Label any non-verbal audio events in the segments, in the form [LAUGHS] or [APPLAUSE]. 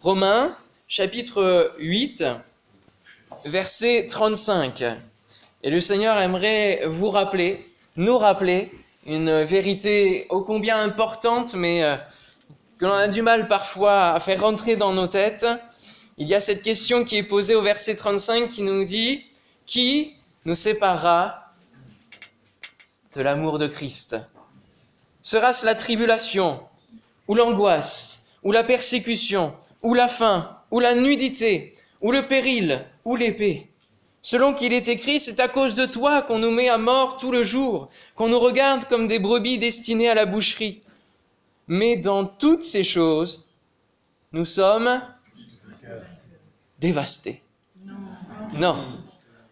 Romains chapitre 8, verset 35. Et le Seigneur aimerait vous rappeler, nous rappeler, une vérité ô combien importante, mais euh, que l'on a du mal parfois à faire rentrer dans nos têtes. Il y a cette question qui est posée au verset 35 qui nous dit, qui nous séparera de l'amour de Christ? Sera-ce la tribulation, ou l'angoisse, ou la persécution, ou la faim, ou la nudité, ou le péril, ou l'épée Selon qu'il est écrit, c'est à cause de toi qu'on nous met à mort tout le jour, qu'on nous regarde comme des brebis destinées à la boucherie. Mais dans toutes ces choses, nous sommes dévastés. Non.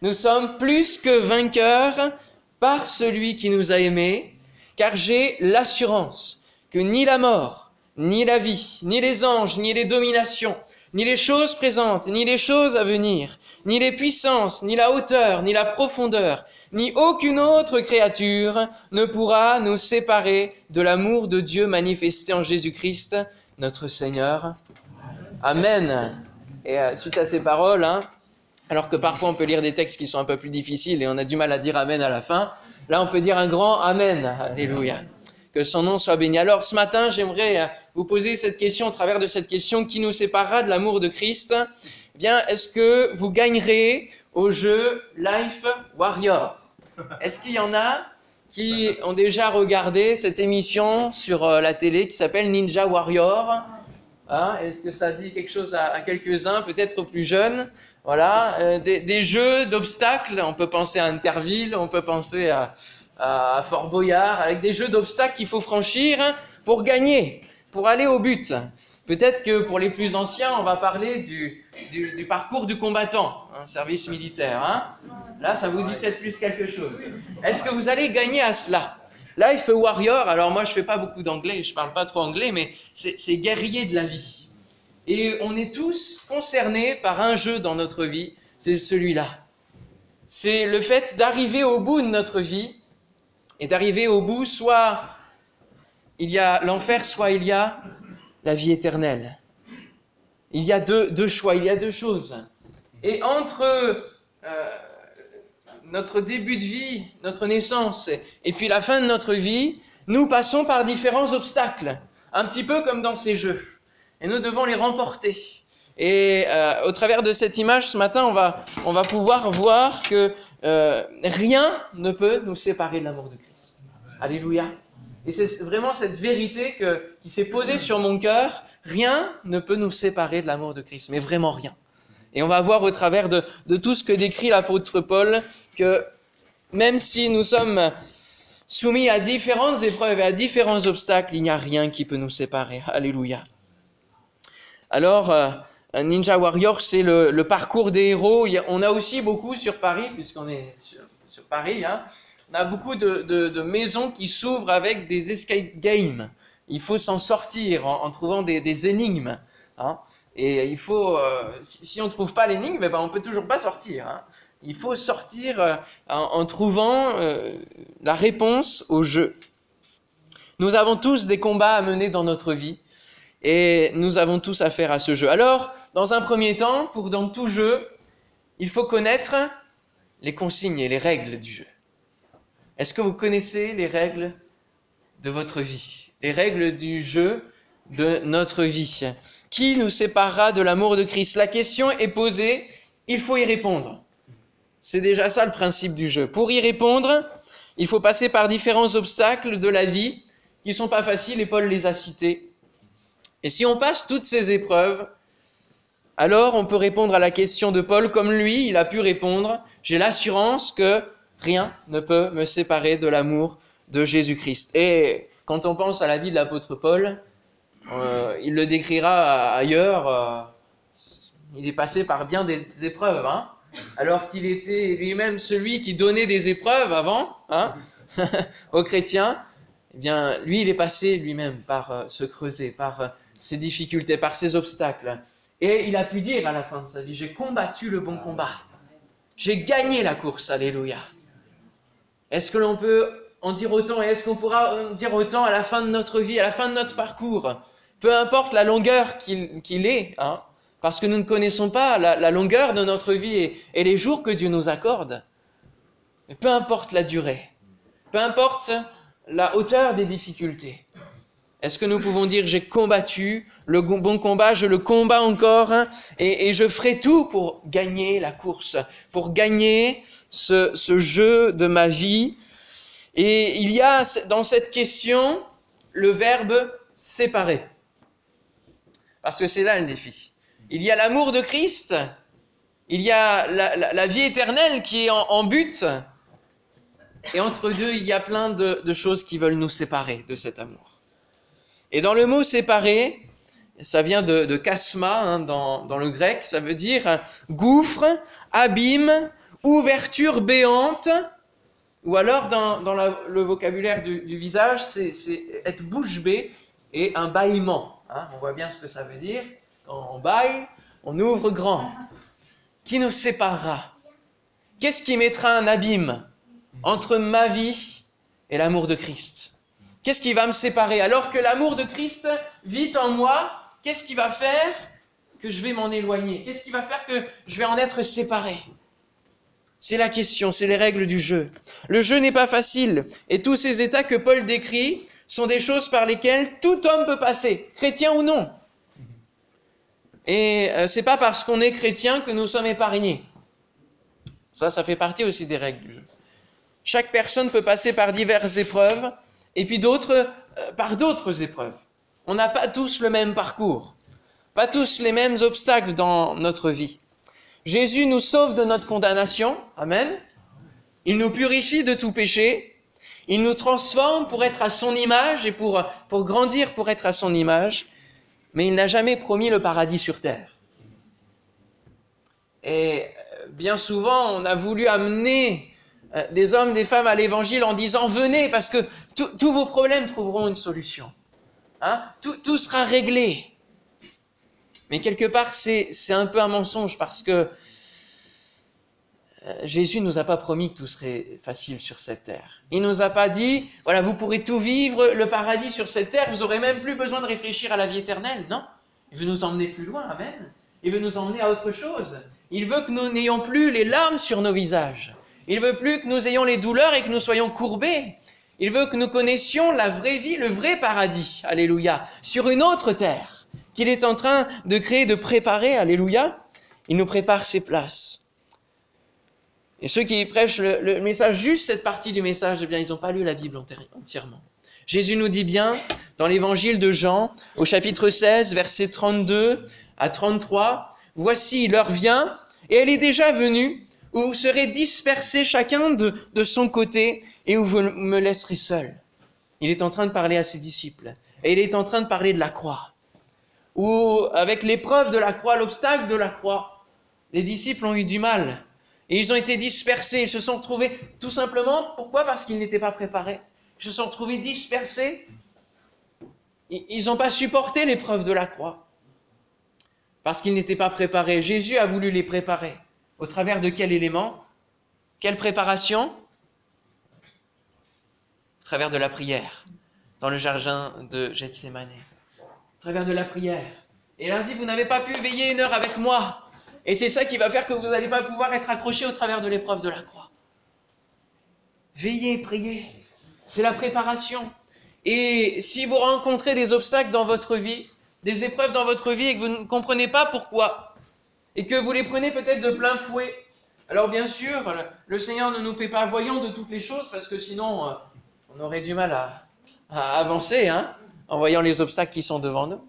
Nous sommes plus que vainqueurs par celui qui nous a aimés, car j'ai l'assurance que ni la mort, ni la vie, ni les anges, ni les dominations, ni les choses présentes, ni les choses à venir, ni les puissances, ni la hauteur, ni la profondeur, ni aucune autre créature ne pourra nous séparer de l'amour de Dieu manifesté en Jésus-Christ, notre Seigneur. Amen. Et euh, suite à ces paroles, hein, alors que parfois on peut lire des textes qui sont un peu plus difficiles et on a du mal à dire Amen à la fin, là on peut dire un grand Amen. Alléluia que son nom soit béni. Alors ce matin, j'aimerais euh, vous poser cette question au travers de cette question qui nous séparera de l'amour de Christ. Eh bien, est-ce que vous gagnerez au jeu Life Warrior? Est-ce qu'il y en a qui ont déjà regardé cette émission sur euh, la télé qui s'appelle Ninja Warrior? Hein Est-ce que ça dit quelque chose à, quelques-uns, peut-être plus jeunes? Voilà, euh, des, des, jeux d'obstacles. On peut penser à Interville, on peut penser à, à Fort Boyard, avec des jeux d'obstacles qu'il faut franchir pour gagner, pour aller au but. Peut-être que pour les plus anciens, on va parler du, du, parcours du combattant, un service militaire. Hein Là, ça vous dit peut-être plus quelque chose. Est-ce que vous allez gagner à cela? Life Warrior, alors moi je fais pas beaucoup d'anglais, je parle pas trop anglais, mais c'est guerrier de la vie. Et on est tous concernés par un jeu dans notre vie, c'est celui-là. C'est le fait d'arriver au bout de notre vie et d'arriver au bout, soit il y a l'enfer, soit il y a la vie éternelle. Il y a deux, choix, il y a deux choses. Et entre euh, notre début de vie, notre naissance, et puis la fin de notre vie, nous passons par différents obstacles, un petit peu comme dans ces jeux. Et nous devons les remporter. Et euh, au travers de cette image, ce matin, on va, on va pouvoir voir que euh, rien ne peut nous séparer de l'amour de Christ. Alléluia. Et c'est vraiment cette vérité qui s'est posée sur mon cœur. Rien ne peut nous séparer de l'amour de Christ, mais vraiment rien. Et on va voir au travers de, de tout ce que décrit l'apôtre Paul que même si nous sommes soumis à différentes épreuves et à différents obstacles, il n'y a rien qui peut nous séparer. Alléluia. Alors, euh, Ninja Warrior, c'est le, parcours des héros. On a aussi beaucoup sur Paris, puisqu'on est sur, Paris, hein, on a beaucoup de, maisons qui s'ouvrent avec des escape games. Il faut s'en sortir en, trouvant des, énigmes. Hein. Et il faut, euh, si, on ne trouve pas l'énigme, eh ben on peut toujours pas sortir. Hein. Il faut sortir euh, en, en, trouvant euh, la réponse au jeu. Nous avons tous des combats à mener dans notre vie et nous avons tous affaire à ce jeu. Alors, dans un premier temps, pour dans tout jeu, il faut connaître les consignes et les règles du jeu. Est-ce que vous connaissez les règles de votre vie? Les règles du jeu de notre vie Qui nous séparera de l'amour de Christ? La question est posée, il faut y répondre. C'est déjà ça le principe du jeu. Pour y répondre, il faut passer par différents obstacles de la vie qui ne sont pas faciles et Paul les a cités. Et si on passe toutes ces épreuves, alors on peut répondre à la question de Paul comme lui, il a pu répondre, j'ai l'assurance que rien ne peut me séparer de l'amour de Jésus-Christ. Et quand on pense à la vie de l'apôtre Paul, euh, il le décrira ailleurs, euh, il est passé par bien des épreuves, hein, alors qu'il était lui-même celui qui donnait des épreuves avant hein, [LAUGHS] aux chrétiens. Eh bien, lui, il est passé lui-même par euh, ce creuset, par euh, ses difficultés, par ses obstacles. Et il a pu dire à la fin de sa vie, j'ai combattu le bon combat. J'ai gagné la course, alléluia. Est-ce que l'on peut en dire autant et est-ce qu'on pourra en dire autant à la fin de notre vie, à la fin de notre parcours? Peu importe la longueur qu'il est, hein, parce que nous ne connaissons pas la, longueur de notre vie et, les jours que Dieu nous accorde. Peu importe la durée, peu importe la hauteur des difficultés. Est-ce que nous pouvons dire j'ai combattu le bon combat, je le combats encore hein, et, je ferai tout pour gagner la course, pour gagner ce, ce jeu de ma vie? Et il y a dans cette question le verbe séparer. Parce que c'est là le défi. Il y a l'amour de Christ, il y a la, vie éternelle qui est en, but, et entre deux, il y a plein de, choses qui veulent nous séparer de cet amour. Et dans le mot séparer, ça vient de, de kasma hein, dans, le grec, ça veut dire gouffre, abîme, ouverture béante, ou alors dans, le vocabulaire du, visage, c'est être bouche bée et un bâillement. Hein. on voit bien ce que ça veut dire. Quand on baille, on ouvre grand. Qui nous séparera? Qu'est-ce qui mettra un abîme entre ma vie et l'amour de Christ? Qu'est-ce qui va me séparer? Alors que l'amour de Christ vit en moi, qu'est-ce qui va faire que je vais m'en éloigner? Qu'est-ce qui va faire que je vais en être séparé? C'est la question, c'est les règles du jeu. Le jeu n'est pas facile, et tous ces états que Paul décrit sont des choses par lesquelles tout homme peut passer, chrétien ou non. Et euh, c'est pas parce qu'on est chrétien que nous sommes épargnés. Ça, ça fait partie aussi des règles du jeu. Chaque personne peut passer par diverses épreuves, et puis d'autres euh, par d'autres épreuves. On n'a pas tous le même parcours, pas tous les mêmes obstacles dans notre vie. Jésus nous sauve de notre condamnation, Amen. Il nous purifie de tout péché, il nous transforme pour être à son image et pour, pour grandir pour être à son image mais il n'a jamais promis le paradis sur terre. Et euh, bien souvent, on a voulu amener euh, des hommes, des femmes à l'évangile en disant venez parce que tous vos problèmes trouveront une solution. Hein? Tout, sera réglé. Mais quelque part, c'est un peu un mensonge parce que euh, Jésus nous a pas promis que tout serait facile sur cette terre. Il nous a pas dit, voilà, vous pourrez tout vivre, le paradis sur cette terre, vous aurez même plus besoin de réfléchir à la vie éternelle. Non? Il veut nous emmener plus loin, amen. Il veut nous emmener à autre chose. Il veut que nous n'ayons plus les larmes sur nos visages. Il veut plus que nous ayons les douleurs et que nous soyons courbés. Il veut que nous connaissions la vraie vie, le vrai paradis, alléluia, sur une autre terre qu'il est en train de créer, de préparer, alléluia. Il nous prépare ses places. Et ceux qui prêchent le, message, juste cette partie du message, eh bien, ils n'ont pas lu la Bible entièrement. Jésus nous dit bien, dans l'évangile de Jean, au chapitre 16, versets 32 à 33, Voici, l'heure vient, et elle est déjà venue, où vous serez dispersés chacun de, son côté, et où vous me laisserez seul. Il est en train de parler à ses disciples, et il est en train de parler de la croix, où avec l'épreuve de la croix, l'obstacle de la croix, les disciples ont eu du mal et ils ont été dispersés, ils se sont retrouvés tout simplement, pourquoi? Parce qu'ils n'étaient pas préparés. Ils se sont retrouvés dispersés. Ils n'ont pas supporté l'épreuve de la croix. Parce qu'ils n'étaient pas préparés. Jésus a voulu les préparer. Au travers de quel élément? Quelle préparation? Au travers de la prière, dans le jardin de Gethsemane. Au travers de la prière. Et dit, vous n'avez pas pu veiller une heure avec moi. Et c'est ça qui va faire que vous n'allez pas pouvoir être accroché au travers de l'épreuve de la croix. Veillez, priez. C'est la préparation. Et si vous rencontrez des obstacles dans votre vie, des épreuves dans votre vie et que vous ne comprenez pas pourquoi, et que vous les prenez peut-être de plein fouet, alors bien sûr, le Seigneur ne nous fait pas voyants de toutes les choses parce que sinon, euh, on aurait du mal à, avancer hein, en voyant les obstacles qui sont devant nous.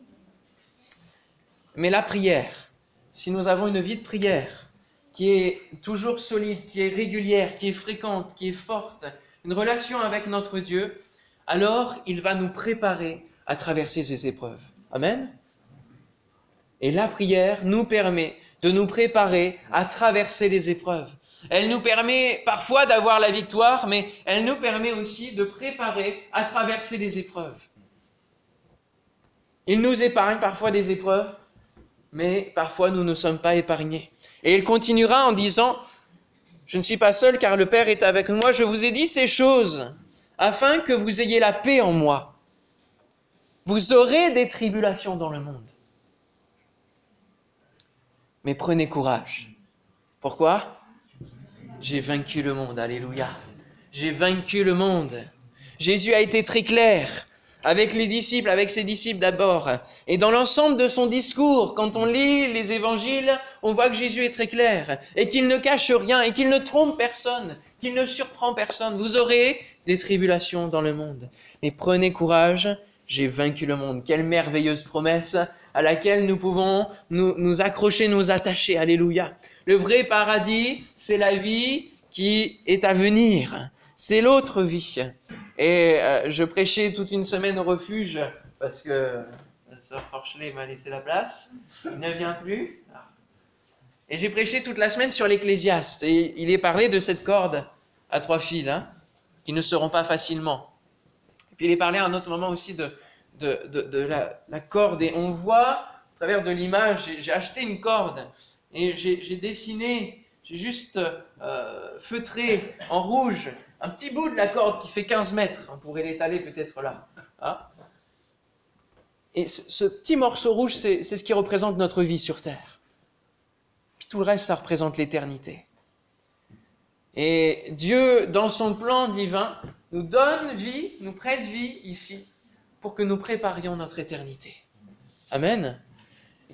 Mais la prière, si nous avons une vie de prière qui est toujours solide, qui est régulière, qui est fréquente, qui est forte, une relation avec notre Dieu, alors il va nous préparer à traverser ces épreuves. Amen. Et la prière nous permet de nous préparer à traverser les épreuves. Elle nous permet parfois d'avoir la victoire, mais elle nous permet aussi de préparer à traverser les épreuves. Il nous épargne parfois des épreuves mais parfois nous ne sommes pas épargnés. Et il continuera en disant, je ne suis pas seul car le Père est avec moi, je vous ai dit ces choses afin que vous ayez la paix en moi. Vous aurez des tribulations dans le monde. Mais prenez courage. Pourquoi? J'ai vaincu le monde. Alléluia. J'ai vaincu le monde. Jésus a été très clair avec les disciples, avec ses disciples d'abord. Et dans l'ensemble de son discours, quand on lit les évangiles, on voit que Jésus est très clair et qu'il ne cache rien et qu'il ne trompe personne, qu'il ne surprend personne. Vous aurez des tribulations dans le monde. Mais prenez courage, j'ai vaincu le monde. Quelle merveilleuse promesse à laquelle nous pouvons nous, accrocher, nous attacher. Alléluia. Le vrai paradis, c'est la vie qui est à venir. C'est l'autre vie. Et euh, je prêchais toute une semaine au refuge parce que la sœur Forchelet m'a laissé la place. Il ne vient plus. Et j'ai prêché toute la semaine sur l'Ecclésiaste. Et il est parlé de cette corde à trois fils, hein, qui ne seront pas facilement. Puis il est parlé à un autre moment aussi de, de, de, la, corde. Et on voit, à travers de l'image, j'ai acheté une corde et j'ai dessiné, j'ai juste euh, feutré en rouge un petit bout de la corde qui fait 15 mètres. On pourrait l'étaler peut-être là. Hein. et ce, petit morceau rouge, c'est ce qui représente notre vie sur Terre. Puis tout le reste, ça représente l'éternité. Et Dieu, dans son plan divin, nous donne vie, nous prête vie ici, pour que nous préparions notre éternité. Amen.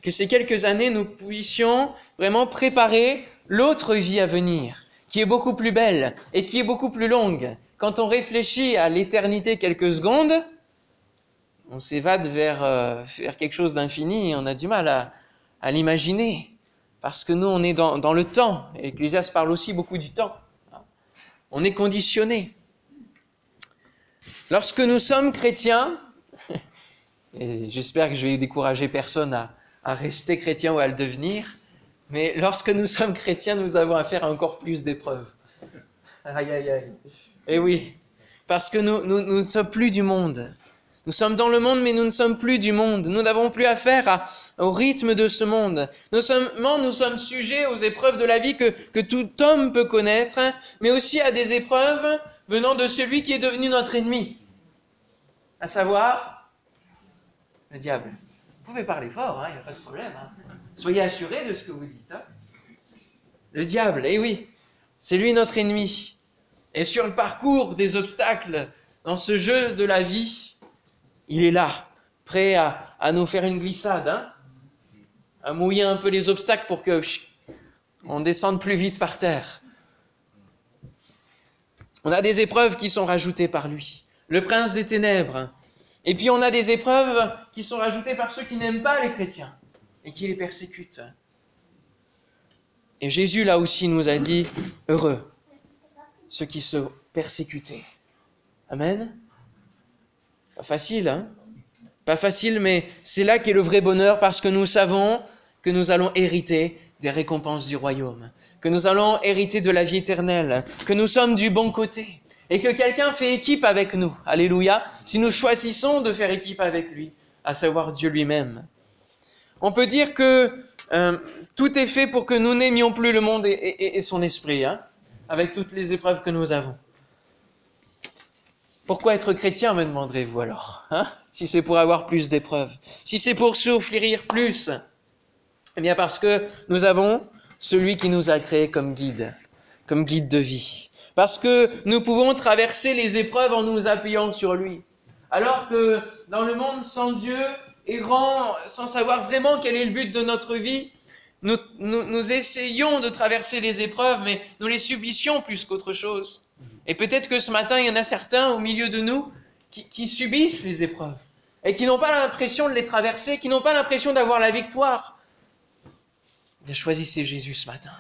Que ces quelques années, nous puissions vraiment préparer l'autre vie à venir qui est beaucoup plus belle et qui est beaucoup plus longue. Quand on réfléchit à l'éternité quelques secondes, on s'évade vers, euh, quelque chose d'infini et on a du mal à, l'imaginer. Parce que nous, on est dans, le temps. Et l'Ecclésiaste parle aussi beaucoup du temps. On est conditionné. Lorsque nous sommes chrétiens, [LAUGHS] et j'espère que je vais décourager personne à, rester chrétien ou à le devenir, mais lorsque nous sommes chrétiens, nous avons affaire à encore plus d'épreuves. Aïe, aïe, aïe. Eh oui, parce que nous, ne sommes plus du monde. Nous sommes dans le monde, mais nous ne sommes plus du monde. Nous n'avons plus affaire au rythme de ce monde. Nous sommes, nous sommes sujets aux épreuves de la vie que tout homme peut connaître, mais aussi à des épreuves venant de celui qui est devenu notre ennemi, à savoir le diable. Vous pouvez parler fort, il hein, n'y a pas de problème. Hein. Soyez assurés de ce que vous dites. Hein. Le diable, eh oui, c'est lui notre ennemi. Et sur le parcours des obstacles, dans ce jeu de la vie, il est là, prêt à, nous faire une glissade, à mouiller un peu les obstacles pour que on descende plus vite par terre. On a des épreuves qui sont rajoutées par lui. Le prince des ténèbres. Et puis on a des épreuves qui sont rajoutées par ceux qui n'aiment pas les chrétiens et qui les persécute. Et Jésus, là aussi, nous a dit, heureux ceux qui se persécutaient. Amen. Pas facile, hein? Pas facile, mais c'est là qu'est le vrai bonheur parce que nous savons que nous allons hériter des récompenses du royaume, que nous allons hériter de la vie éternelle, que nous sommes du bon côté et que quelqu'un fait équipe avec nous. Alléluia. Si nous choisissons de faire équipe avec lui, à savoir Dieu lui-même. On peut dire que euh, tout est fait pour que nous n'aimions plus le monde et, son esprit, hein, avec toutes les épreuves que nous avons. Pourquoi être chrétien, me demanderez-vous alors, hein, si c'est pour avoir plus d'épreuves, si c'est pour souffrir plus? Eh bien parce que nous avons celui qui nous a créés comme guide, comme guide de vie. Parce que nous pouvons traverser les épreuves en nous appuyant sur lui. Alors que dans le monde sans Dieu, errant, sans savoir vraiment quel est le but de notre vie, nous, essayons de traverser les épreuves, mais nous les subissions plus qu'autre chose. Et peut-être que ce matin, il y en a certains au milieu de nous qui, subissent les épreuves et qui n'ont pas l'impression de les traverser, qui n'ont pas l'impression d'avoir la victoire. Choisissez Jésus ce matin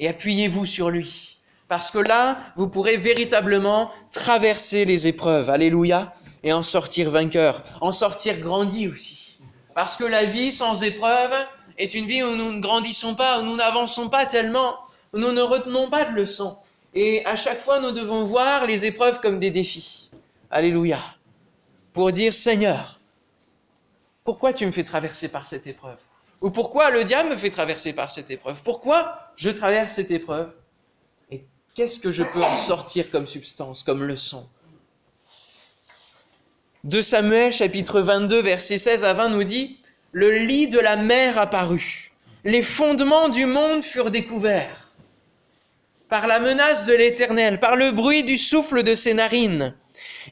et appuyez-vous sur lui. Parce que là, vous pourrez véritablement traverser les épreuves. Alléluia et en sortir vainqueur, en sortir grandi aussi. Parce que la vie sans épreuve est une vie où nous ne grandissons pas, où nous n'avançons pas tellement, où nous ne retenons pas de leçons. Et à chaque fois, nous devons voir les épreuves comme des défis. Alléluia. Pour dire, Seigneur, pourquoi tu me fais traverser par cette épreuve? Ou pourquoi le diable me fait traverser par cette épreuve? Pourquoi je traverse cette épreuve? Qu'est-ce que je peux en sortir comme substance, comme leçon? 2 Samuel chapitre 22 versets 16 à 20 nous dit, Le lit de la mer apparut, les fondements du monde furent découverts. Par la menace de l'Éternel, par le bruit du souffle de ses narines,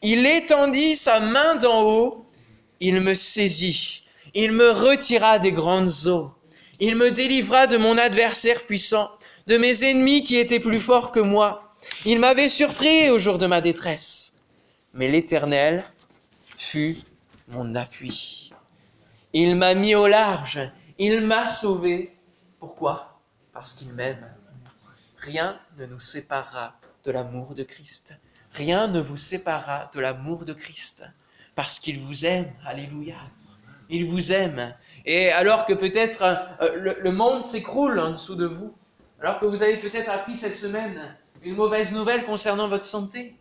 il étendit sa main d'en haut, il me saisit, il me retira des grandes eaux, il me délivra de mon adversaire puissant, de mes ennemis qui étaient plus forts que moi. Il m'avait surpris au jour de ma détresse. Mais l'Éternel fut mon appui. Il m'a mis au large, il m'a sauvé. Pourquoi? Parce qu'il m'aime. Rien ne nous séparera de l'amour de Christ. Rien ne vous séparera de l'amour de Christ. Parce qu'il vous aime. Alléluia. Il vous aime. Et alors que peut-être euh, le, monde s'écroule en dessous de vous, alors que vous avez peut-être appris cette semaine une mauvaise nouvelle concernant votre santé,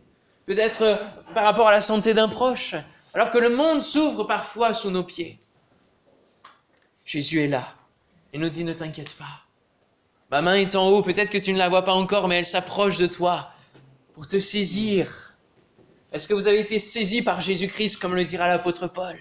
peut-être euh, par rapport à la santé d'un proche, alors que le monde s'ouvre parfois sous nos pieds. Jésus est là et nous dit ne t'inquiète pas. Ma main est en haut, peut-être que tu ne la vois pas encore, mais elle s'approche de toi pour te saisir. Est-ce que vous avez été saisi par Jésus-Christ, comme le dira l'apôtre Paul?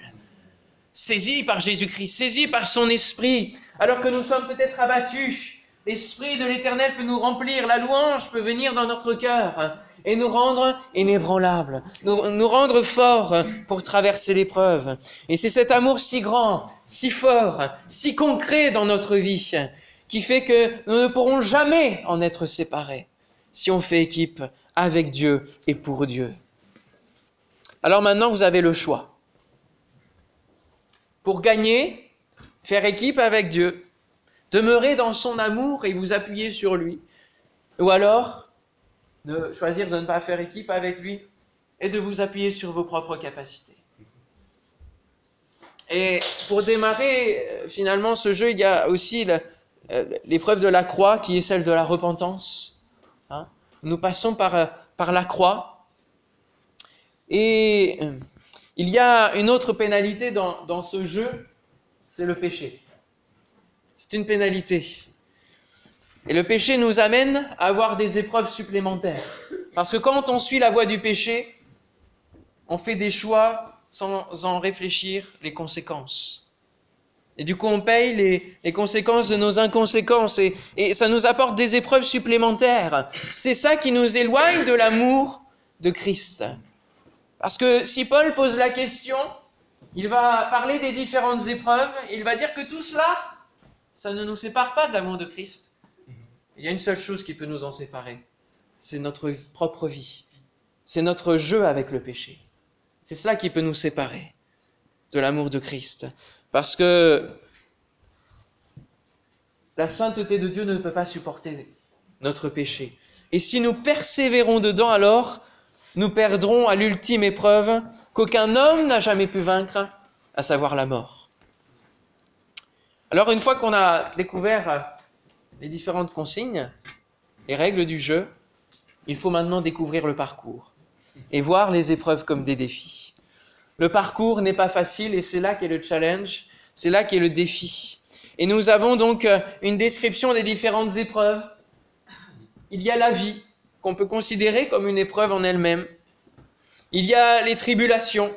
Saisi par Jésus-Christ, saisi par son esprit, alors que nous sommes peut-être abattus. L'esprit de l'Éternel peut nous remplir, la louange peut venir dans notre cœur et nous rendre inébranlables, nous, nous rendre forts pour traverser l'épreuve. Et c'est cet amour si grand, si fort, si concret dans notre vie qui fait que nous ne pourrons jamais en être séparés si on fait équipe avec Dieu et pour Dieu. Alors maintenant, vous avez le choix. Pour gagner, faire équipe avec Dieu, demeurer dans son amour et vous appuyer sur lui. Ou alors, de choisir de ne pas faire équipe avec lui et de vous appuyer sur vos propres capacités. Et pour démarrer euh, finalement ce jeu, il y a aussi euh, l'épreuve de la croix qui est celle de la repentance. Hein. Nous passons par, euh, par la croix. Et il y a une autre pénalité dans ce jeu, c'est le péché. C'est une pénalité. Et le péché nous amène à avoir des épreuves supplémentaires. Parce que quand on suit la voie du péché, on fait des choix sans en réfléchir les conséquences. Et du coup, on paye les, conséquences de nos inconséquences et, et ça nous apporte des épreuves supplémentaires. C'est ça qui nous éloigne de l'amour de Christ. Parce que si Paul pose la question, il va parler des différentes épreuves, il va dire que tout cela, ça ne nous sépare pas de l'amour de Christ. Il y a une seule chose qui peut nous en séparer, c'est notre propre vie, c'est notre jeu avec le péché. C'est cela qui peut nous séparer de l'amour de Christ. Parce que la sainteté de Dieu ne peut pas supporter notre péché. Et si nous persévérons dedans, alors nous perdrons à l'ultime épreuve qu'aucun homme n'a jamais pu vaincre, à savoir la mort. Alors une fois qu'on a découvert euh, les différentes consignes, les règles du jeu, il faut maintenant découvrir le parcours et voir les épreuves comme des défis. Le parcours n'est pas facile et c'est là qu'est le challenge, c'est là qu'est le défi. Et nous avons donc euh, une description des différentes épreuves. Il y a la vie, qu'on peut considérer comme une épreuve en elle-même. Il y a les tribulations,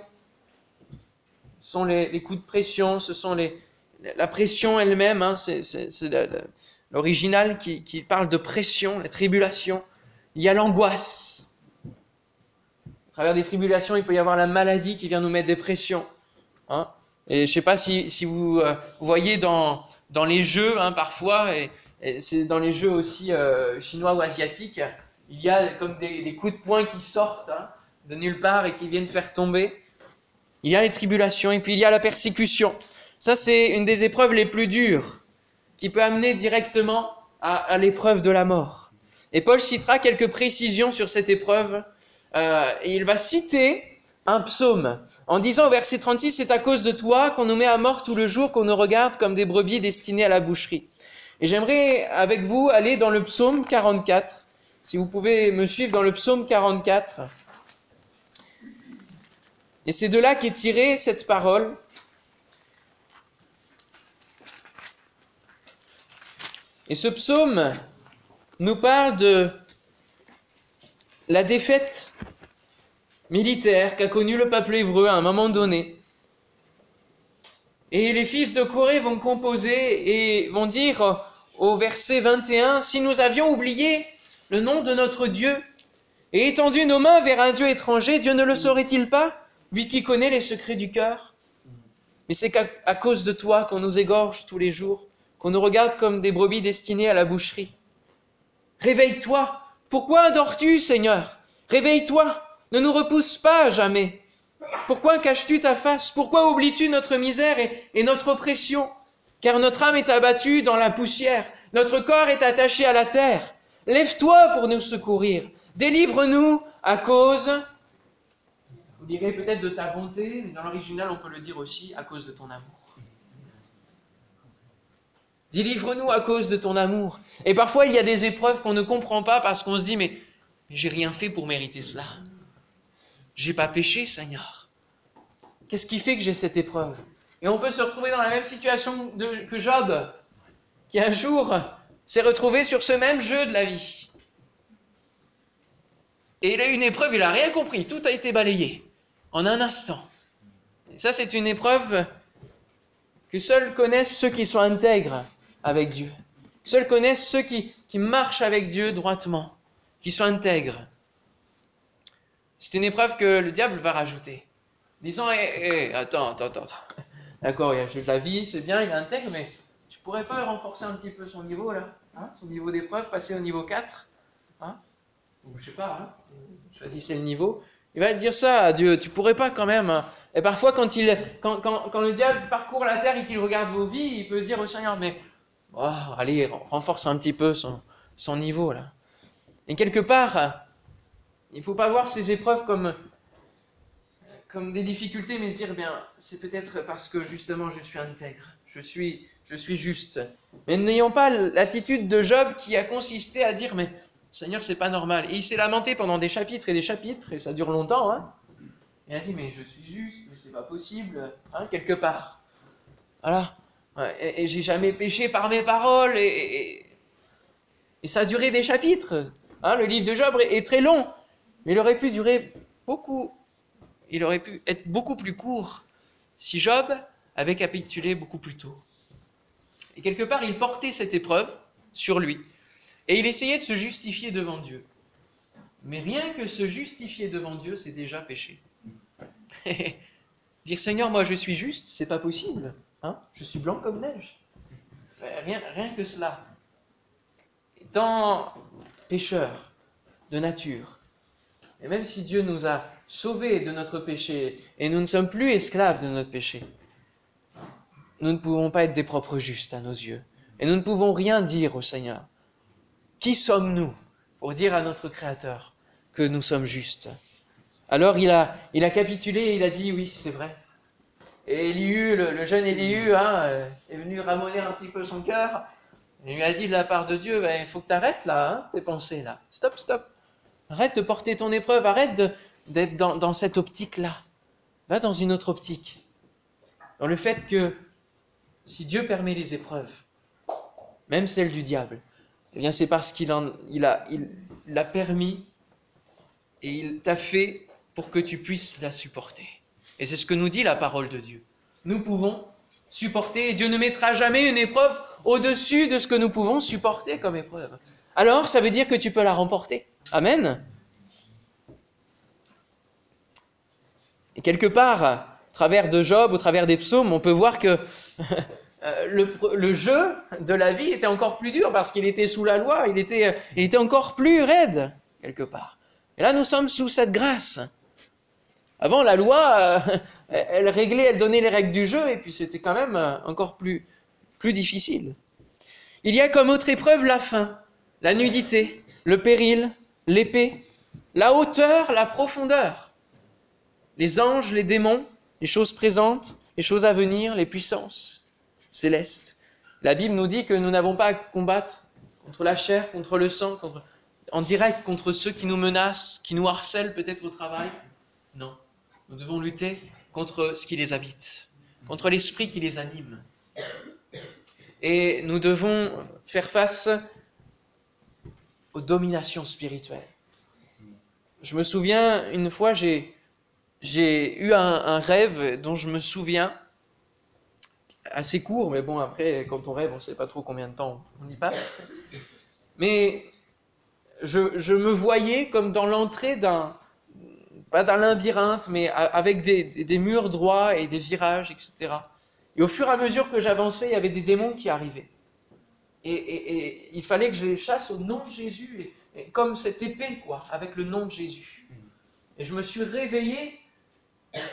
ce sont les, les coups de pression, ce sont les, la pression elle-même, hein, c'est l'original qui, parle de pression, la tribulation. Il y a l'angoisse. À travers des tribulations, il peut y avoir la maladie qui vient nous mettre des pressions. Hein. Et je ne sais pas si, si vous, euh, voyez dans, les jeux, hein, parfois, et, c'est dans les jeux aussi euh, chinois ou asiatiques, il y a comme des, coups de poing qui sortent de nulle part et qui viennent faire tomber. Il y a les tribulations et puis il y a la persécution. Ça, c'est une des épreuves les plus dures qui peut amener directement à, l'épreuve de la mort. Et Paul citera quelques précisions sur cette épreuve. Euh, et il va citer un psaume en disant au verset 36, c'est à cause de toi qu'on nous met à mort tout le jour, qu'on nous regarde comme des brebis destinées à la boucherie. Et j'aimerais avec vous aller dans le psaume 44. Si vous pouvez me suivre dans le psaume 44. Et c'est de là qu'est tirée cette parole. Et ce psaume nous parle de la défaite militaire qu'a connu le peuple hébreu à un moment donné. Et les fils de Corée vont composer et vont dire au verset 21, si nous avions oublié le nom de notre Dieu et étendu nos mains vers un Dieu étranger, Dieu ne le saurait-il pas, lui qui connaît les secrets du cœur? Mais c'est qu'à cause de toi qu'on nous égorge tous les jours, qu'on nous regarde comme des brebis destinées à la boucherie. Réveille-toi. Pourquoi dors-tu, Seigneur? Réveille-toi. Ne nous repousse pas jamais. Pourquoi caches-tu ta face? Pourquoi oublies-tu notre misère et, notre oppression? Car notre âme est abattue dans la poussière, notre corps est attaché à la terre. Lève-toi pour nous secourir. Délivre-nous à cause, vous direz peut-être de ta bonté, mais dans l'original on peut le dire aussi à cause de ton amour. Délivre-nous à cause de ton amour. Et parfois il y a des épreuves qu'on ne comprend pas parce qu'on se dit mais, j'ai rien fait pour mériter cela. J'ai pas péché, Seigneur. Qu'est-ce qui fait que j'ai cette épreuve? Et on peut se retrouver dans la même situation que Job, qui un jour s'est retrouvé sur ce même jeu de la vie. Et il a eu une épreuve, il n'a rien compris, tout a été balayé en un instant. Et ça, c'est une épreuve que seuls connaissent ceux qui sont intègres avec Dieu. Seuls connaissent ceux qui, qui marchent avec Dieu droitement, qui sont intègres. C'est une épreuve que le diable va rajouter. Disant, hé, hé, eh, attends, attends, attends. D'accord, il y a la vie, c'est bien, il est intègre, mais tu pourrais pas renforcer un petit peu son niveau, là hein Son niveau d'épreuve, passer au niveau 4 hein Ou je sais pas, hein choisissez le niveau. Il va dire ça à Dieu, tu pourrais pas quand même. Hein. Et parfois, quand, il, quand, quand, quand le diable parcourt la terre et qu'il regarde vos vies, il peut dire au Seigneur, mais oh, allez, renforce un petit peu son, son niveau, là. Et quelque part, il ne faut pas voir ces épreuves comme, comme des difficultés, mais se dire, bien, c'est peut-être parce que justement je suis intègre, je suis, je suis juste. Mais n'ayons pas l'attitude de Job qui a consisté à dire, mais Seigneur, c'est pas normal. Et il s'est lamenté pendant des chapitres et des chapitres, et ça dure longtemps. Hein. Il a dit, mais je suis juste, mais c'est pas possible, hein, quelque part. Voilà. Et, j'ai jamais péché par mes paroles, et, ça a duré des chapitres. Hein. Le livre de Job est très long. Mais il aurait pu durer beaucoup, il aurait pu être beaucoup plus court si Job avait capitulé beaucoup plus tôt. Et quelque part, il portait cette épreuve sur lui. Et il essayait de se justifier devant Dieu. Mais rien que se justifier devant Dieu, c'est déjà péché. [LAUGHS] Dire Seigneur, moi je suis juste, c'est pas possible. Hein je suis blanc comme neige. Rien, rien que cela. Étant pécheur de nature, et même si Dieu nous a sauvés de notre péché et nous ne sommes plus esclaves de notre péché, nous ne pouvons pas être des propres justes à nos yeux. Et nous ne pouvons rien dire au Seigneur. Qui sommes-nous pour dire à notre Créateur que nous sommes justes? Alors il a, il a capitulé et il a dit oui, c'est vrai. Et Élihu, le, jeune Élihu, hein, est venu ramoner un petit peu son cœur. Il lui a dit de la part de Dieu, ben, il faut que tu arrêtes là, hein, tes pensées là. Stop, stop. Arrête de porter ton épreuve, arrête d'être dans, cette optique-là. Va dans une autre optique. Dans le fait que si Dieu permet les épreuves, même celles du diable, eh bien c'est parce qu'il il a, l'a permis et il t'a fait pour que tu puisses la supporter. Et c'est ce que nous dit la parole de Dieu. Nous pouvons supporter et Dieu ne mettra jamais une épreuve au-dessus de ce que nous pouvons supporter comme épreuve. Alors ça veut dire que tu peux la remporter. Amen. Et quelque part, au travers de Job, au travers des psaumes, on peut voir que [LAUGHS] euh, le, jeu de la vie était encore plus dur parce qu'il était sous la loi, il était, il était encore plus raide, quelque part. Et là, nous sommes sous cette grâce. Avant, la loi, euh, [LAUGHS] elle réglait, elle donnait les règles du jeu, et puis c'était quand même euh, encore plus, plus difficile. Il y a comme autre épreuve la faim, la nudité, le péril, l'épée, la hauteur, la profondeur, les anges, les démons, les choses présentes, les choses à venir, les puissances célestes. La Bible nous dit que nous n'avons pas à combattre contre la chair, contre le sang, contre, en direct contre ceux qui nous menacent, qui nous harcèlent peut-être au travail. Non, nous devons lutter contre ce qui les habite, contre l'esprit qui les anime. Et nous devons faire face aux dominations spirituelles. Je me souviens, une fois, j'ai eu un, rêve dont je me souviens, assez court, mais bon, après, quand on rêve, on ne sait pas trop combien de temps on y passe. Mais je, me voyais comme dans l'entrée d'un, pas d'un labyrinthe, mais avec des, murs droits et des virages, etc. Et au fur et à mesure que j'avançais, il y avait des démons qui arrivaient. Et, il fallait que je les chasse au nom de Jésus, comme cette épée, quoi, avec le nom de Jésus. Et je me suis réveillé.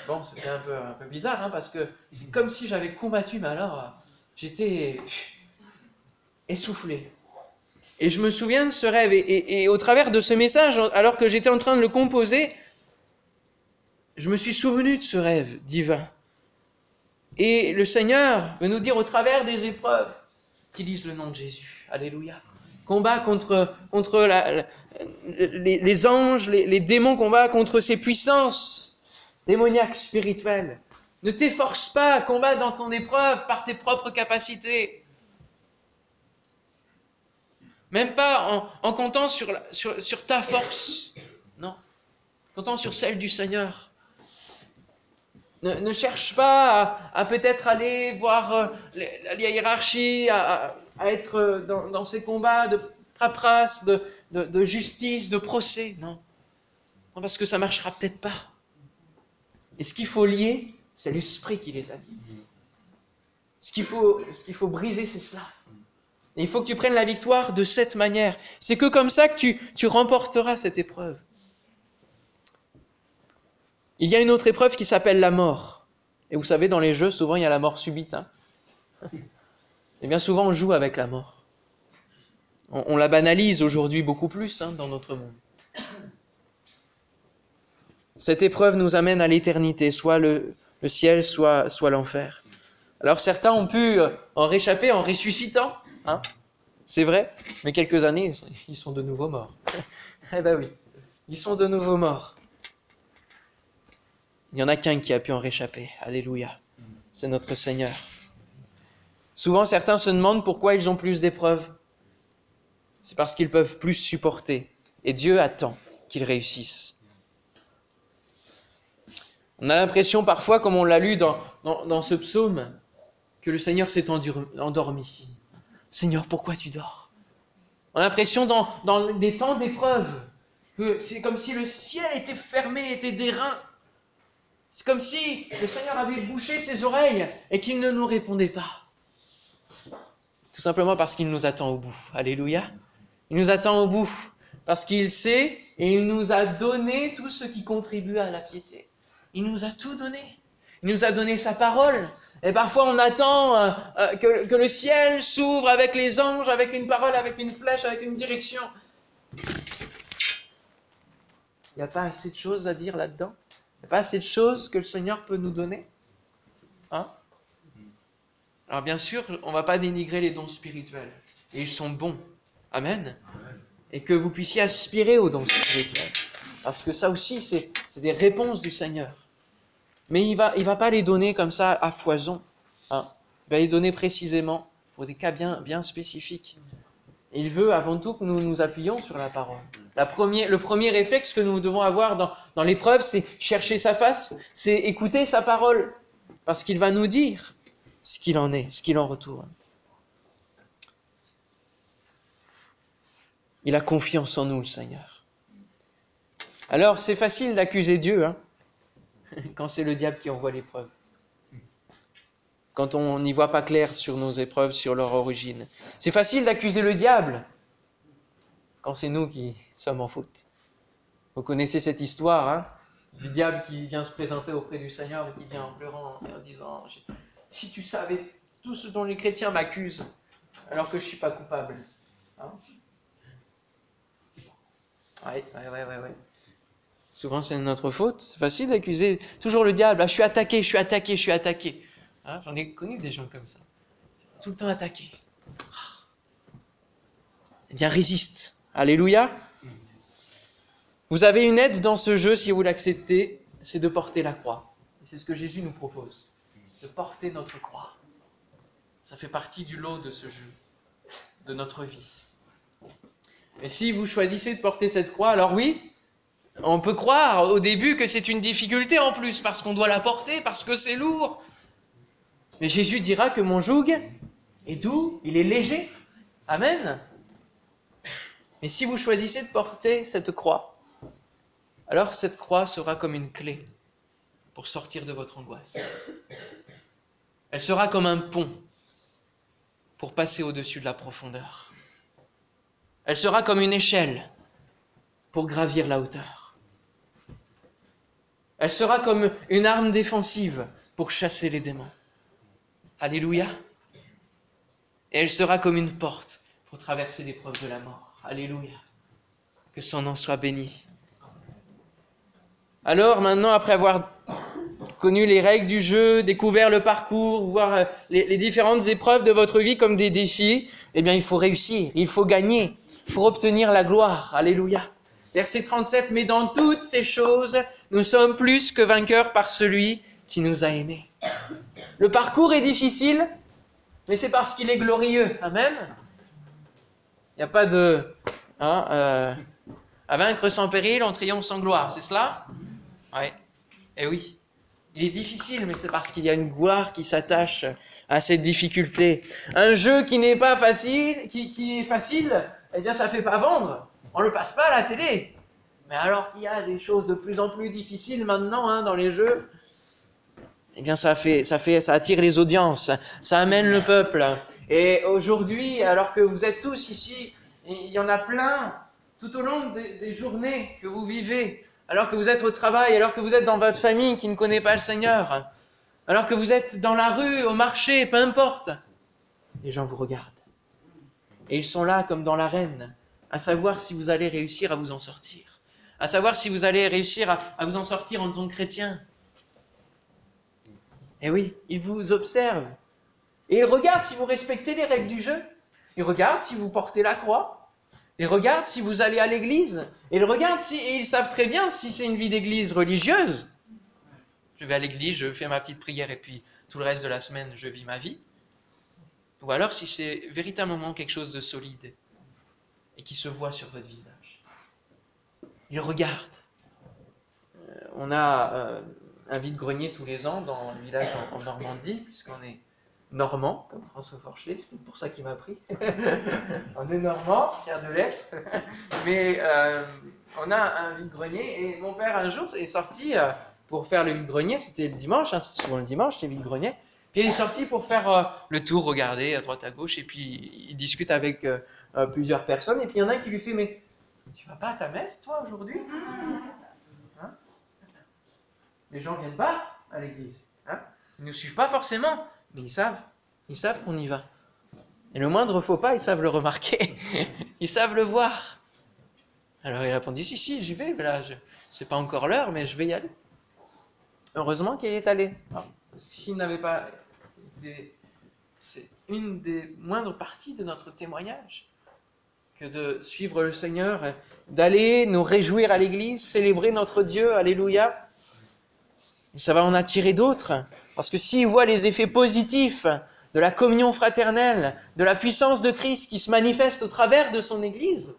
Bon, c'était un peu, un peu bizarre, hein, parce que c'est comme si j'avais combattu, mais alors j'étais [LAUGHS] essoufflé. Et je me souviens de ce rêve, et, au travers de ce message, alors que j'étais en train de le composer, je me suis souvenu de ce rêve divin. Et le Seigneur veut nous dire au travers des épreuves, utilise le nom de Jésus. Alléluia. Combat contre, contre les, anges, les, les démons, combat contre ces puissances démoniaques spirituelles. Ne t'efforce pas à combattre dans ton épreuve par tes propres capacités. Même pas en, comptant sur, sur, ta force. Non. Comptant sur celle du Seigneur. Ne, cherche pas à, peut-être aller voir euh, la, hiérarchie, à, être dans, ces combats de paperasse, de, de, justice, de procès. Non. Non, parce que ça marchera peut-être pas. Et ce qu'il faut lier, c'est l'esprit qui les anime. Ce qu'il faut, ce qu'il faut briser, c'est cela il faut que tu prennes la victoire de cette manière. C'est que comme ça que tu, tu remporteras cette épreuve. Il y a une autre épreuve qui s'appelle la mort. Et vous savez, dans les jeux, souvent, il y a la mort subite. Hein. [LAUGHS] Et bien souvent, on joue avec la mort. On, la banalise aujourd'hui beaucoup plus hein, dans notre monde. Cette épreuve nous amène à l'éternité, soit le, le ciel, soit, soit l'enfer. Alors certains ont pu euh, en réchapper en ressuscitant, Hein C'est vrai, mais quelques années, ils sont de nouveau morts. [LAUGHS] eh ben oui, ils sont de nouveau morts. Il n'y en a qu'un qui a pu en réchapper. Alléluia. C'est notre Seigneur. Souvent, certains se demandent pourquoi ils ont plus d'épreuves. C'est parce qu'ils peuvent plus supporter. Et Dieu attend qu'ils réussissent. On a l'impression parfois, comme on l'a lu dans, dans, ce psaume, que le Seigneur s'est endormi. Seigneur, pourquoi tu dors? On a l'impression dans, dans des temps d'épreuve que c'est comme si le ciel était fermé, était d'airain. C'est comme si le Seigneur avait bouché ses oreilles et qu'il ne nous répondait pas. Tout simplement parce qu'il nous attend au bout. Alléluia. Il nous attend au bout parce qu'il sait et il nous a donné tout ce qui contribue à la piété. Il nous a tout donné. Il nous a donné sa parole. Et parfois on attend euh, euh, que, le ciel s'ouvre avec les anges, avec une parole, avec une flèche, avec une direction. Il n'y a pas assez de choses à dire là-dedans? Il n'y a pas assez de choses que le Seigneur peut nous donner. Hein? Alors bien sûr, on ne va pas dénigrer les dons spirituels. Et ils sont bons. Amen? Et que vous puissiez aspirer aux dons spirituels. Parce que ça aussi, c'est des réponses du Seigneur. Mais il ne va, il va pas les donner comme ça à foison. Hein. Il va les donner précisément pour des cas bien, bien spécifiques. Il veut avant tout que nous nous appuyions sur la parole. Le premier réflexe que nous devons avoir dans, dans l'épreuve, c'est chercher sa face, c'est écouter sa parole, parce qu'il va nous dire ce qu'il en est, ce qu'il en retourne. Il a confiance en nous, le Seigneur. Alors, c'est facile d'accuser Dieu, hein [LAUGHS] quand c'est le diable qui envoie l'épreuve. Quand on n'y voit pas clair sur nos épreuves, sur leur origine. C'est facile d'accuser le diable quand c'est nous qui sommes en faute. Vous connaissez cette histoire hein, du diable qui vient se présenter auprès du Seigneur et qui vient en pleurant et en disant Si tu savais tout ce dont les chrétiens m'accusent, alors que je ne suis pas coupable. Hein? Ouais, ouais, ouais, ouais. Souvent, c'est notre faute. C'est facile d'accuser toujours le diable. Ah, je suis attaqué, je suis attaqué, je suis attaqué. Hein, j'en ai connu des gens comme ça. Tout le temps attaqué. Eh bien, résiste. Alléluia. Vous avez une aide dans ce jeu, si vous l'acceptez, c'est de porter la croix. C'est ce que Jésus nous propose. De porter notre croix. Ça fait partie du lot de ce jeu, de notre vie. Et si vous choisissez de porter cette croix, alors oui, On peut croire au début que c'est une difficulté en plus, parce qu'on doit la porter, parce que c'est lourd. Mais Jésus dira que mon joug est doux, il est léger. Amen. Mais si vous choisissez de porter cette croix, alors cette croix sera comme une clé pour sortir de votre angoisse. Elle sera comme un pont pour passer au-dessus de la profondeur. Elle sera comme une échelle pour gravir la hauteur. Elle sera comme une arme défensive pour chasser les démons. Alléluia. Et elle sera comme une porte pour traverser l'épreuve de la mort. Alléluia. Que son nom soit béni. Alors maintenant, après avoir connu les règles du jeu, découvert le parcours, voir euh, les, différentes épreuves de votre vie comme des défis, eh bien il faut réussir, il faut gagner pour obtenir la gloire. Alléluia. Verset 37, mais dans toutes ces choses, nous sommes plus que vainqueurs par celui qui nous a aimés. Le parcours est difficile, mais c'est parce qu'il est glorieux. Amen. Il n'y a pas de... Hein, euh, à vaincre sans péril, on triomphe sans gloire, c'est cela? Oui. Eh oui. Il est difficile, mais c'est parce qu'il y a une gloire qui s'attache à cette difficulté. Un jeu qui n'est pas facile, qui, est facile, eh bien ça ne fait pas vendre. On ne le passe pas à la télé. Mais alors qu'il y a des choses de plus en plus difficiles maintenant hein, dans les jeux, eh bien ça fait, ça fait, ça attire les audiences, ça amène le peuple. Et aujourd'hui, alors que vous êtes tous ici, il y en a plein tout au long des journées que vous vivez, alors que vous êtes au travail, alors que vous êtes dans votre famille qui ne connaît pas le Seigneur, alors que vous êtes dans la rue, au marché, peu importe, les gens vous regardent. Et ils sont là comme dans l'arène, à savoir si vous allez réussir à vous en sortir, à savoir si vous allez réussir à, à vous en sortir en tant que chrétien. Et oui, ils vous observent. Et ils regardent si vous respectez les règles du jeu. Ils regardent si vous portez la croix. Ils regardent si vous allez à l'église. Ils regardent si, et ils savent très bien si c'est une vie d'église religieuse. Je vais à l'église, je fais ma petite prière et puis tout le reste de la semaine, je vis ma vie. Ou alors si c'est véritablement quelque chose de solide et qui se voit sur votre visage. Ils regardent. Euh, on a euh, un vide-grenier tous les ans dans le village en Normandie, puisqu'on est normand, comme François Forchelet, c'est peut-être pour ça qu'il m'a pris. [LAUGHS] on est normand, Pierre de lettres. [LAUGHS] Mais euh, on a un vide-grenier et mon père un jour est sorti euh, pour faire le vide-grenier, c'était le dimanche, hein, c'est souvent le dimanche, le vide-grenier. Puis il est sorti pour faire euh, le tour, regarder à droite à gauche, et puis il discute avec plusieurs personnes, et puis il y en a un qui lui fait Mais tu vas pas à ta messe, toi, aujourd'hui? Les gens viennent pas à l'église. Hein ils ne nous suivent pas forcément. Mais ils savent, ils savent qu'on y va. Et le moindre faux pas, ils savent le remarquer, [LAUGHS] ils savent le voir. Alors il répondit, si, si, j'y vais, mais là, c'est pas encore l'heure, mais je vais y aller. Heureusement qu'il est allé. Parce que s'il n'avait pas. C'est une des moindres parties de notre témoignage que de suivre le Seigneur, d'aller nous réjouir à l'église, célébrer notre Dieu, alléluia. Ça va en attirer d'autres. Parce que s'ils voient les effets positifs de la communion fraternelle, de la puissance de Christ qui se manifeste au travers de son Église,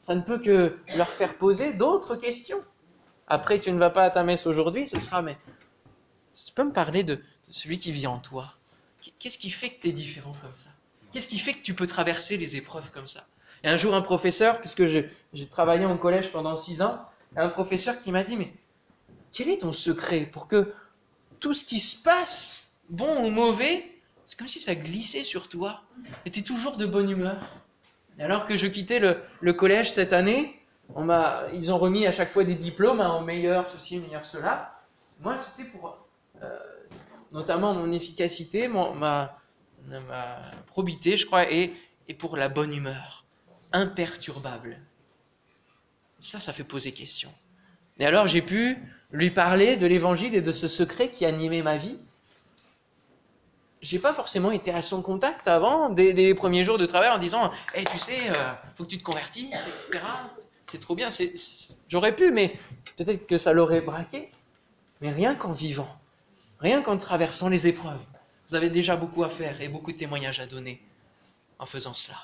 ça ne peut que leur faire poser d'autres questions. Après, tu ne vas pas à ta messe aujourd'hui, ce sera, mais si tu peux me parler de, celui qui vit en toi. Qu'est-ce qui fait que tu es différent comme ça? Qu'est-ce qui fait que tu peux traverser les épreuves comme ça? Et un jour, un professeur, puisque j'ai travaillé en collège pendant six ans, un professeur qui m'a dit, mais quel est ton secret pour que tout ce qui se passe, bon ou mauvais, c'est comme si ça glissait sur toi. Et tu es toujours de bonne humeur. Alors que je quittais le, collège cette année, on ils ont remis à chaque fois des diplômes, hein, au meilleur ceci, meilleur cela. Moi, c'était pour euh, notamment mon efficacité, ma, probité, je crois, et, et pour la bonne humeur, imperturbable. Ça, ça fait poser question. Et alors j'ai pu lui parler de l'évangile et de ce secret qui animait ma vie. J'ai pas forcément été à son contact avant, dès, les premiers jours de travail, en disant hey, tu sais, il euh, faut que tu te convertisses, etc. C'est trop bien. J'aurais pu, mais peut-être que ça l'aurait braqué. Mais rien qu'en vivant, rien qu'en traversant les épreuves, vous avez déjà beaucoup à faire et beaucoup de témoignages à donner en faisant cela.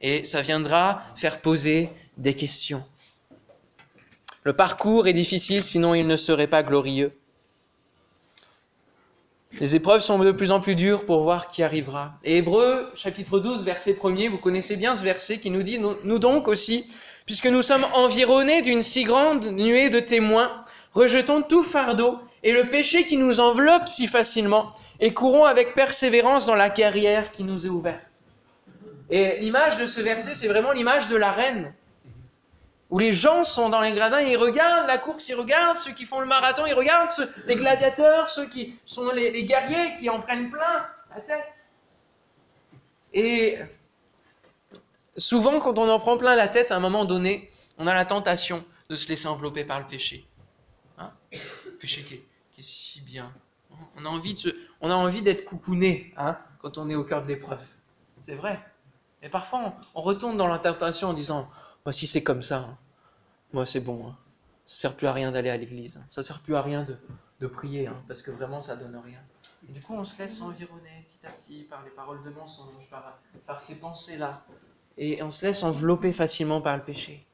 Et ça viendra faire poser des questions. Le parcours est difficile, sinon il ne serait pas glorieux. Les épreuves sont de plus en plus dures pour voir qui arrivera. Et Hébreu, chapitre 12, verset 1er, vous connaissez bien ce verset qui nous dit, nous donc aussi, puisque nous sommes environnés d'une si grande nuée de témoins, rejetons tout fardeau et le péché qui nous enveloppe si facilement, et courons avec persévérance dans la carrière qui nous est ouverte. Et l'image de ce verset, c'est vraiment l'image de la reine où les gens sont dans les gradins et ils regardent la course, ils regardent ceux qui font le marathon, ils regardent les gladiateurs, ceux qui sont les, guerriers qui en prennent plein la tête. Et souvent, quand on en prend plein la tête, à un moment donné, on a la tentation de se laisser envelopper par le péché. Hein? Le péché qui est, si bien. On a envie, de on a envie d'être coucouné hein, quand on est au cœur de l'épreuve. C'est vrai. Mais parfois, on retourne dans la tentation en disant moi, si c'est comme ça, hein, moi, c'est bon. Hein. Ça sert plus à rien d'aller à l'église. Hein. Ça sert plus à rien de, prier, parce que vraiment, ça donne rien. Et du coup, on se laisse environner petit à petit par les paroles de mensonge, par, par ces pensées-là. Et on se laisse envelopper facilement par le péché.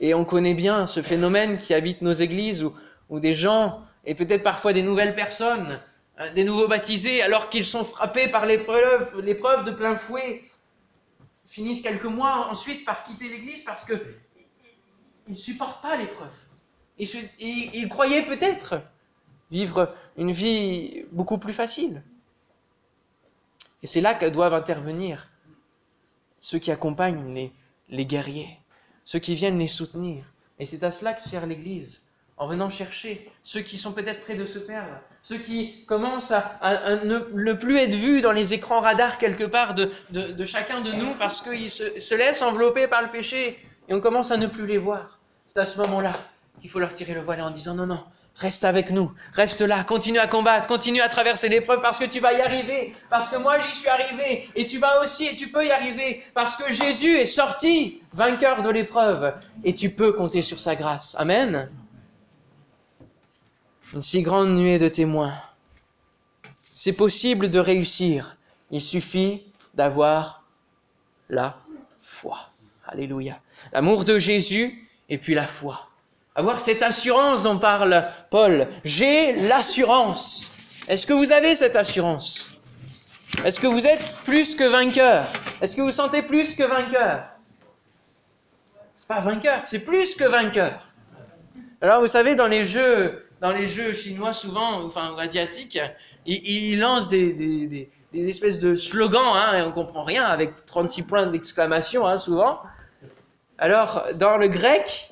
Et on connaît bien ce phénomène qui habite nos églises où, où des gens, et peut-être parfois des nouvelles personnes, euh, des nouveaux baptisés, alors qu'ils sont frappés par l'épreuve, l'épreuve de plein fouet, finissent quelques mois ensuite par quitter l'Église parce qu'ils ne supportent pas l'épreuve. Ils croyaient peut-être vivre une vie beaucoup plus facile. Et c'est là que doivent intervenir ceux qui accompagnent les guerriers, ceux qui viennent les soutenir. Et c'est à cela que sert l'Église, en venant chercher. Ceux qui sont peut-être près de se perdre, ceux qui commencent à, ne, plus être vus dans les écrans radars quelque part de, chacun de nous parce qu'ils se, laissent envelopper par le péché et on commence à ne plus les voir. C'est à ce moment-là qu'il faut leur tirer le voile en disant non, non, reste avec nous, reste là, continue à combattre, continue à traverser l'épreuve parce que tu vas y arriver, parce que moi j'y suis arrivé. Et tu vas aussi et tu peux y arriver. Parce que Jésus est sorti vainqueur de l'épreuve. Et tu peux compter sur sa grâce. Amen une si grande nuée de témoins. C'est possible de réussir. Il suffit d'avoir la foi. Alléluia. L'amour de Jésus et puis la foi. Avoir cette assurance dont parle Paul. J'ai l'assurance. Est-ce que vous avez cette assurance? Est-ce que vous êtes plus que vainqueur? Est-ce que vous sentez plus que vainqueur? C'est pas vainqueur, c'est plus que vainqueur. Alors vous savez, dans les jeux dans les jeux chinois souvent, enfin asiatiques, ils, lancent des, espèces de slogans, hein, et on comprend rien, avec 36 points d'exclamation hein, souvent. Alors, dans le grec,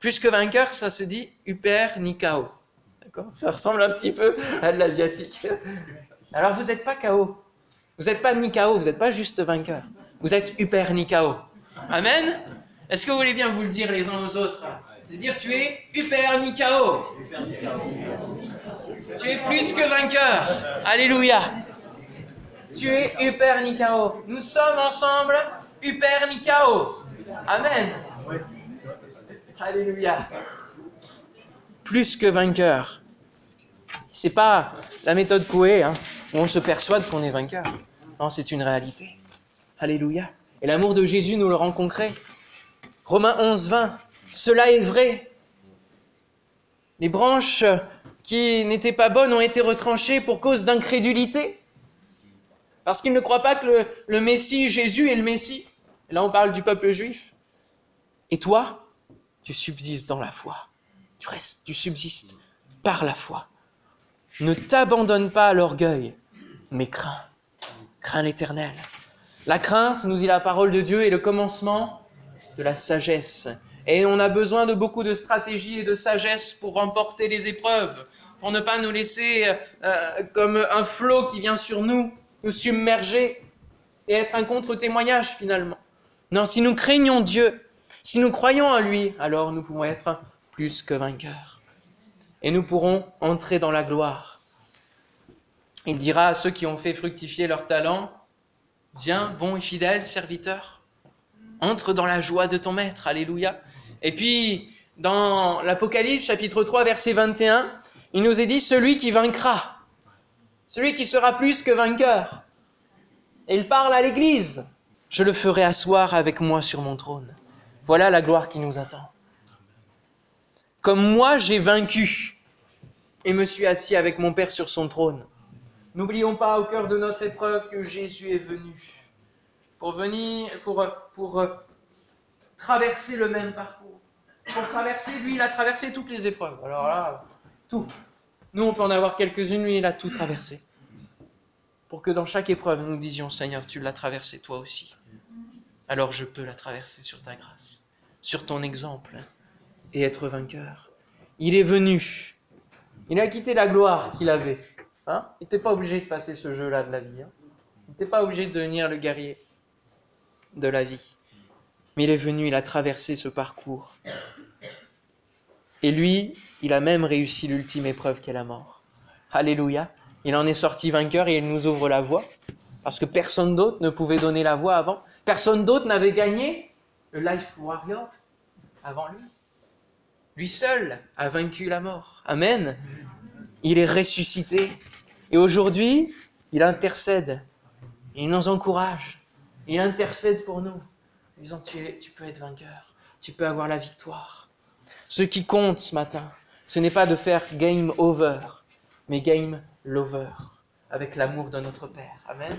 plus que vainqueur, ça se dit Uper Nikao. D'accord? Ça ressemble un petit peu à l'asiatique. Alors, vous n'êtes pas KO. Vous n'êtes pas Nikao, vous n'êtes pas juste vainqueur. Vous êtes Uper Nikao. Amen? Est-ce que vous voulez bien vous le dire les uns aux autres? Dire tu es Hyper Nikao. Tu es plus que vainqueur. Alléluia. Tu es Hyper Nikao. Nous sommes ensemble Hyper Nikao. Amen. Alléluia. Plus que vainqueur. C'est pas la méthode Coué, hein, où on se persuade qu'on est vainqueur. Non, c'est une réalité. Alléluia. Et l'amour de Jésus nous le rend concret. Romains 11, 20. Cela est vrai. Les branches qui n'étaient pas bonnes ont été retranchées pour cause d'incrédulité. Parce qu'ils ne croient pas que le, Messie, Jésus, est le Messie. là, on parle du peuple juif. Et toi, tu subsistes dans la foi. Tu restes, tu subsistes par la foi. Ne t'abandonne pas à l'orgueil, mais crains. Crains l'éternel. La crainte, nous dit la parole de Dieu, est le commencement de la sagesse. Et on a besoin de beaucoup de stratégie et de sagesse pour remporter les épreuves, pour ne pas nous laisser euh, comme un flot qui vient sur nous, nous submerger et être un contre-témoignage finalement. Non, si nous craignons Dieu, si nous croyons en lui, alors nous pouvons être plus que vainqueurs. Et nous pourrons entrer dans la gloire. Il dira à ceux qui ont fait fructifier leur talent, Viens, bon et fidèle serviteur, entre dans la joie de ton maître. Alléluia. Et puis, dans l'Apocalypse, chapitre 3, verset 21, il nous est dit celui qui vaincra, celui qui sera plus que vainqueur. Et il parle à l'Église. Je le ferai asseoir avec moi sur mon trône, Voilà la gloire qui nous attend. Comme moi j'ai vaincu et me suis assis avec mon Père sur son trône. N'oublions pas au cœur de notre épreuve que Jésus est venu pour venir, pour, pour traverser le même parcours. Pour traverser, lui, il a traversé toutes les épreuves. Alors là, tout. Nous, on peut en avoir quelques-unes, lui, il a tout traversé. Pour que dans chaque épreuve, nous disions, Seigneur, tu l'as traversé toi aussi. Alors je peux la traverser sur ta grâce, sur ton exemple, et être vainqueur. Il est venu. Il a quitté la gloire qu'il avait. Hein? Il n'était pas obligé de passer ce jeu-là de la vie. Hein il n'était pas obligé de devenir le guerrier de la vie. Mais il est venu, il a traversé ce parcours. Et lui, il a même réussi l'ultime épreuve qu'est la mort. Alléluia. Il en est sorti vainqueur et il nous ouvre la voie. Parce que personne d'autre ne pouvait donner la voie avant. Personne d'autre n'avait gagné le Life Warrior avant lui. Lui seul a vaincu la mort. Amen. Il est ressuscité. Et aujourd'hui, il intercède. Il nous encourage. Il intercède pour nous, disant tu, tu peux être vainqueur, tu peux avoir la victoire. Ce qui compte ce matin, ce n'est pas de faire game over, mais game lover, avec l'amour de notre Père. Amen.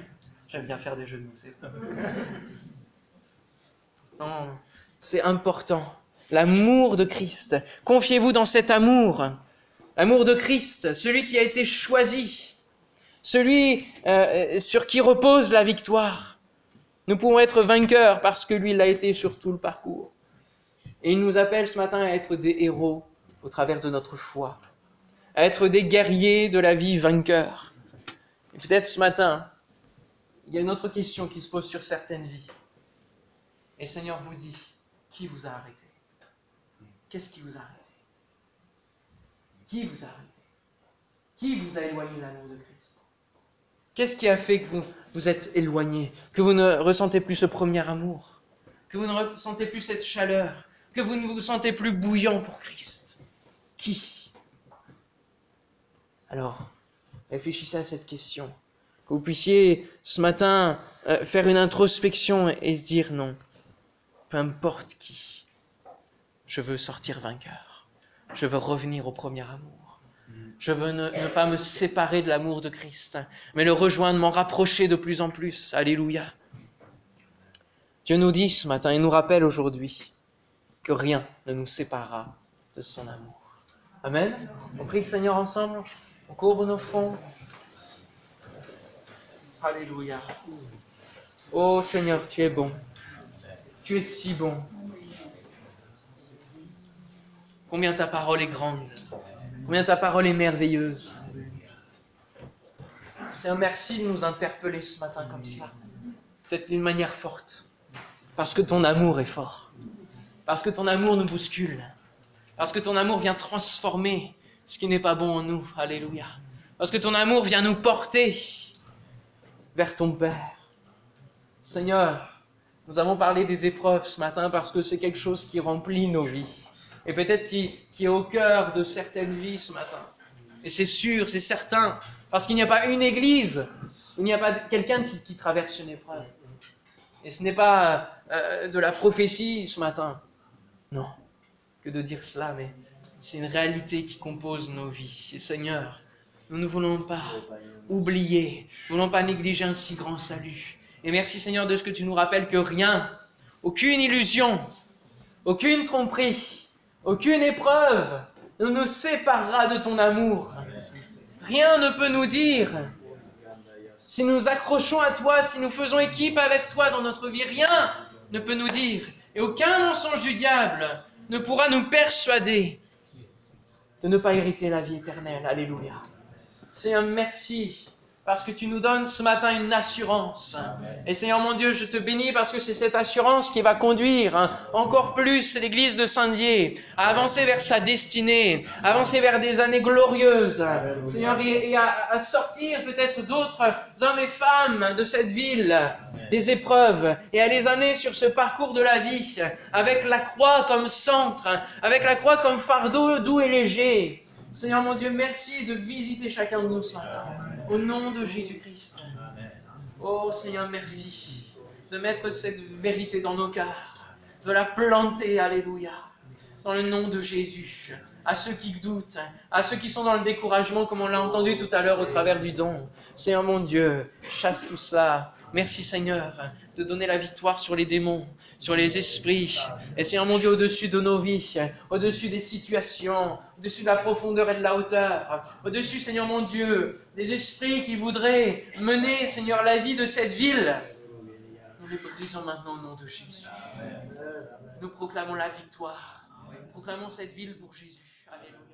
J'aime bien faire des mots. Non, c'est important. L'amour de Christ. Confiez-vous dans cet amour. L'amour de Christ, celui qui a été choisi, celui euh, sur qui repose la victoire. Nous pouvons être vainqueurs parce que lui l'a été sur tout le parcours. Et il nous appelle ce matin à être des héros au travers de notre foi, à être des guerriers de la vie vainqueurs. Et peut-être ce matin, il y a une autre question qui se pose sur certaines vies. Et le Seigneur vous dit, qui vous a arrêté? Qu'est-ce qui vous a arrêté? Qui vous a arrêté? Qui vous a éloigné l'amour de Christ? Qu'est-ce qui a fait que vous vous êtes éloigné, que vous ne ressentez plus ce premier amour, que vous ne ressentez plus cette chaleur, que vous ne vous sentez plus bouillant pour Christ? Qui? Alors, réfléchissez à cette question. Que vous puissiez ce matin euh, faire une introspection et se dire non, peu importe qui, je veux sortir vainqueur. Je veux revenir au premier amour. Je veux ne, pas me séparer de l'amour de Christ, mais le rejoindre, m'en rapprocher de plus en plus. Alléluia. Dieu nous dit ce matin et nous rappelle aujourd'hui que rien ne nous séparera de son amour. Amen. On prie le Seigneur ensemble, on courbe nos fronts. Alléluia. Oh Seigneur, tu es bon. Tu es si bon. Combien ta parole est grande. Combien ta parole est merveilleuse. Un merci de nous interpeller ce matin comme cela. Peut-être d'une manière forte. Parce que ton amour est fort. Parce que ton amour nous bouscule. Parce que ton amour vient transformer ce qui n'est pas bon en nous. Alléluia. Parce que ton amour vient nous porter vers ton Père. Seigneur, nous avons parlé des épreuves ce matin parce que c'est quelque chose qui remplit nos vies et peut-être qui, est au cœur de certaines vies ce matin. Et c'est sûr, c'est certain, parce qu'il n'y a pas une église, il n'y a pas quelqu'un qui, traverse une épreuve. Et ce n'est pas euh, de la prophétie ce matin, non, que de dire cela, mais c'est une réalité qui compose nos vies. Et Seigneur, nous ne voulons pas oublier, nous ne voulons pas négliger un si grand salut. Et merci Seigneur de ce que tu nous rappelles que rien, aucune illusion, aucune tromperie, aucune épreuve ne nous séparera de ton amour. Rien ne peut nous dire. Si nous accrochons à toi, si nous faisons équipe avec toi dans notre vie, rien ne peut nous dire. Et aucun mensonge du diable ne pourra nous persuader de ne pas hériter la vie éternelle. Alléluia. C'est un merci parce que tu nous donnes ce matin une assurance. Et Seigneur mon Dieu, je te bénis parce que c'est cette assurance qui va conduire hein, encore plus l'Église de Saint-Dié à avancer vers sa destinée, à avancer vers des années glorieuses. Seigneur, et à, sortir peut-être d'autres hommes et femmes de cette ville des épreuves et à les amener sur ce parcours de la vie avec la croix comme centre, avec la croix comme fardeau doux et léger. Seigneur mon Dieu, merci de visiter chacun de nous ce matin. Au nom de Jésus-Christ. Oh Seigneur, merci de mettre cette vérité dans nos cœurs, de la planter, alléluia, dans le nom de Jésus. À ceux qui doutent, à ceux qui sont dans le découragement, comme on l'a entendu tout à l'heure au travers du don. Seigneur mon Dieu, chasse tout cela. Merci Seigneur de donner la victoire sur les démons, sur les esprits. Et Seigneur mon Dieu, au-dessus de nos vies, au-dessus des situations, au-dessus de la profondeur et de la hauteur, au-dessus, Seigneur mon Dieu, des esprits qui voudraient mener, Seigneur, la vie de cette ville. Nous les brisons maintenant au nom de Jésus. Nous proclamons la victoire. Proclamons cette ville pour Jésus. Alléluia.